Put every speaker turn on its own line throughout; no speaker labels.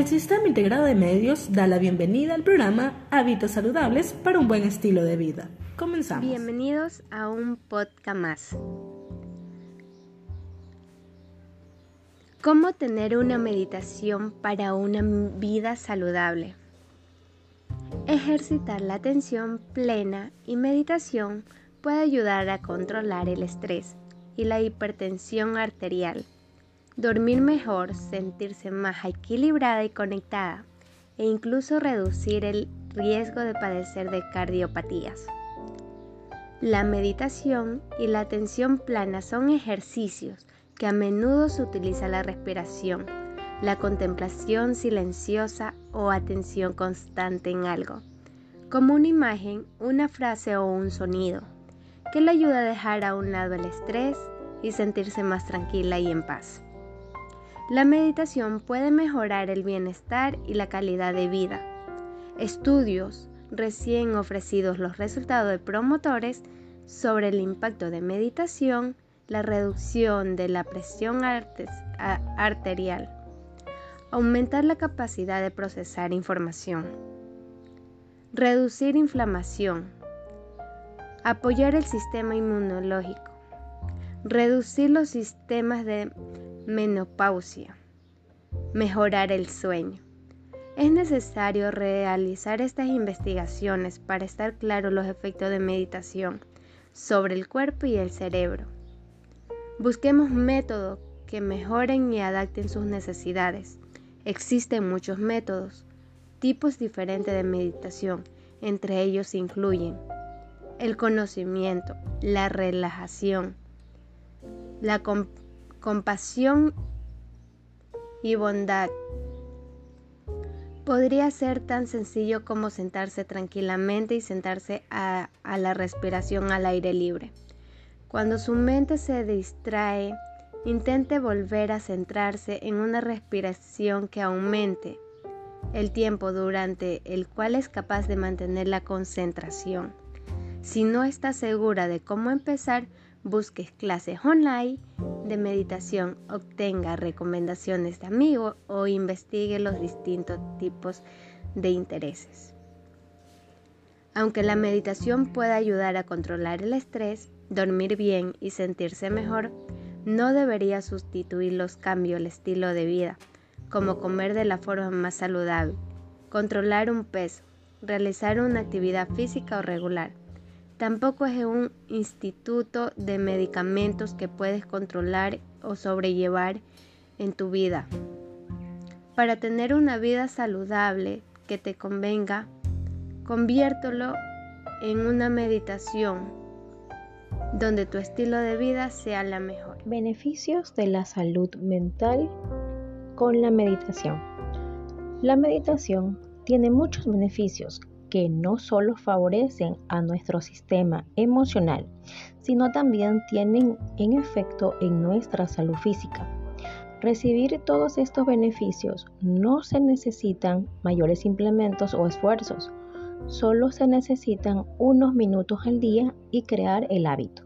El Sistema Integrado de Medios da la bienvenida al programa Hábitos Saludables para un buen estilo de vida. Comenzamos.
Bienvenidos a un podcast más. ¿Cómo tener una meditación para una vida saludable? Ejercitar la atención plena y meditación puede ayudar a controlar el estrés y la hipertensión arterial, dormir mejor, sentirse más equilibrada y conectada e incluso reducir el riesgo de padecer de cardiopatías. La meditación y la atención plana son ejercicios que a menudo se utiliza la respiración, la contemplación silenciosa o atención constante en algo, como una imagen, una frase o un sonido, que le ayuda a dejar a un lado el estrés y sentirse más tranquila y en paz. La meditación puede mejorar el bienestar y la calidad de vida. Estudios recién ofrecidos los resultados de promotores sobre el impacto de meditación, la reducción de la presión arterial, aumentar la capacidad de procesar información, reducir inflamación, apoyar el sistema inmunológico, reducir los sistemas de menopausia, mejorar el sueño. Es necesario realizar estas investigaciones para estar claros los efectos de meditación sobre el cuerpo y el cerebro. Busquemos métodos que mejoren y adapten sus necesidades. Existen muchos métodos, tipos diferentes de meditación, entre ellos incluyen el conocimiento, la relajación, la compasión y bondad. Podría ser tan sencillo como sentarse tranquilamente y sentarse a, a la respiración al aire libre. Cuando su mente se distrae, intente volver a centrarse en una respiración que aumente el tiempo durante el cual es capaz de mantener la concentración. Si no está segura de cómo empezar, busque clases online de meditación, obtenga recomendaciones de amigos o investigue los distintos tipos de intereses. Aunque la meditación pueda ayudar a controlar el estrés, dormir bien y sentirse mejor, no debería sustituir los cambios al estilo de vida, como comer de la forma más saludable, controlar un peso, realizar una actividad física o regular, Tampoco es un instituto de medicamentos que puedes controlar o sobrellevar en tu vida. Para tener una vida saludable que te convenga, conviértelo en una meditación donde tu estilo de vida sea la mejor.
Beneficios de la salud mental con la meditación. La meditación tiene muchos beneficios que no solo favorecen a nuestro sistema emocional, sino también tienen en efecto en nuestra salud física. Recibir todos estos beneficios no se necesitan mayores implementos o esfuerzos, solo se necesitan unos minutos al día y crear el hábito.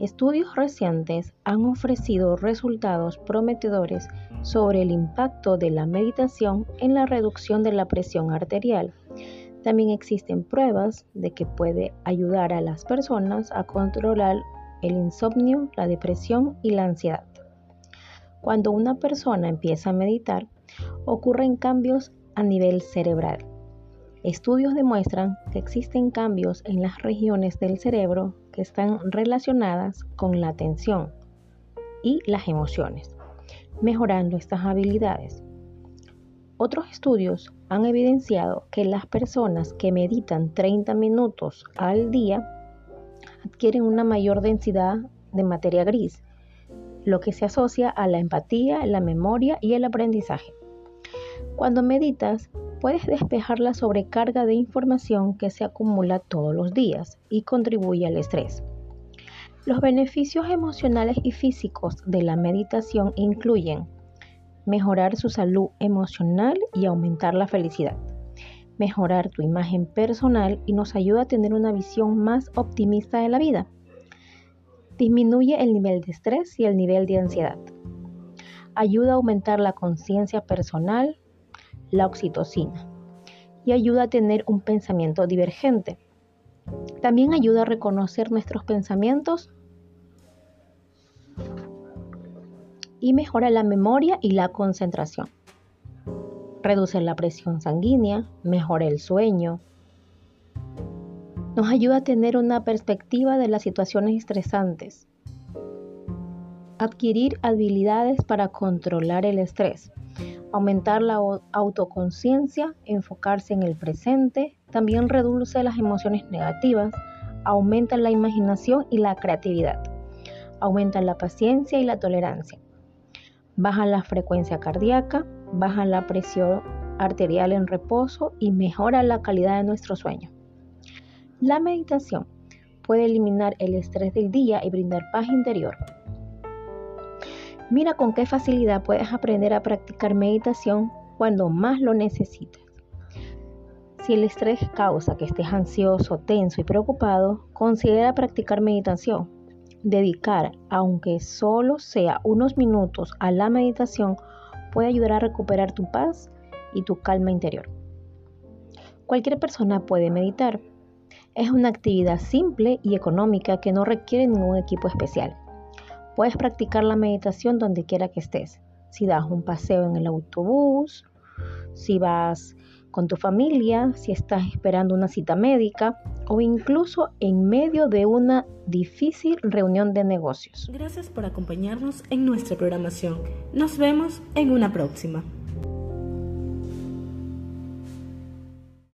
Estudios recientes han ofrecido resultados prometedores sobre el impacto de la meditación en la reducción de la presión arterial, también existen pruebas de que puede ayudar a las personas a controlar el insomnio, la depresión y la ansiedad. Cuando una persona empieza a meditar, ocurren cambios a nivel cerebral. Estudios demuestran que existen cambios en las regiones del cerebro que están relacionadas con la atención y las emociones, mejorando estas habilidades. Otros estudios han evidenciado que las personas que meditan 30 minutos al día adquieren una mayor densidad de materia gris, lo que se asocia a la empatía, la memoria y el aprendizaje. Cuando meditas, puedes despejar la sobrecarga de información que se acumula todos los días y contribuye al estrés. Los beneficios emocionales y físicos de la meditación incluyen mejorar su salud emocional y aumentar la felicidad, mejorar tu imagen personal y nos ayuda a tener una visión más optimista de la vida. Disminuye el nivel de estrés y el nivel de ansiedad. Ayuda a aumentar la conciencia personal, la oxitocina y ayuda a tener un pensamiento divergente. También ayuda a reconocer nuestros pensamientos y mejora la memoria y la concentración. Reduce la presión sanguínea, mejora el sueño. Nos ayuda a tener una perspectiva de las situaciones estresantes. Adquirir habilidades para controlar el estrés. Aumentar la autoconciencia, enfocarse en el presente, también reduce las emociones negativas, aumenta la imaginación y la creatividad, aumenta la paciencia y la tolerancia, baja la frecuencia cardíaca, baja la presión arterial en reposo y mejora la calidad de nuestro sueño. La meditación puede eliminar el estrés del día y brindar paz interior. Mira con qué facilidad puedes aprender a practicar meditación cuando más lo necesitas. Si el estrés causa que estés ansioso, tenso y preocupado, considera practicar meditación. Dedicar, aunque solo sea unos minutos a la meditación, puede ayudar a recuperar tu paz y tu calma interior. Cualquier persona puede meditar. Es una actividad simple y económica que no requiere ningún equipo especial. Puedes practicar la meditación donde quiera que estés. Si das un paseo en el autobús, si vas con tu familia, si estás esperando una cita médica o incluso en medio de una difícil reunión de negocios.
Gracias por acompañarnos en nuestra programación. Nos vemos en una próxima.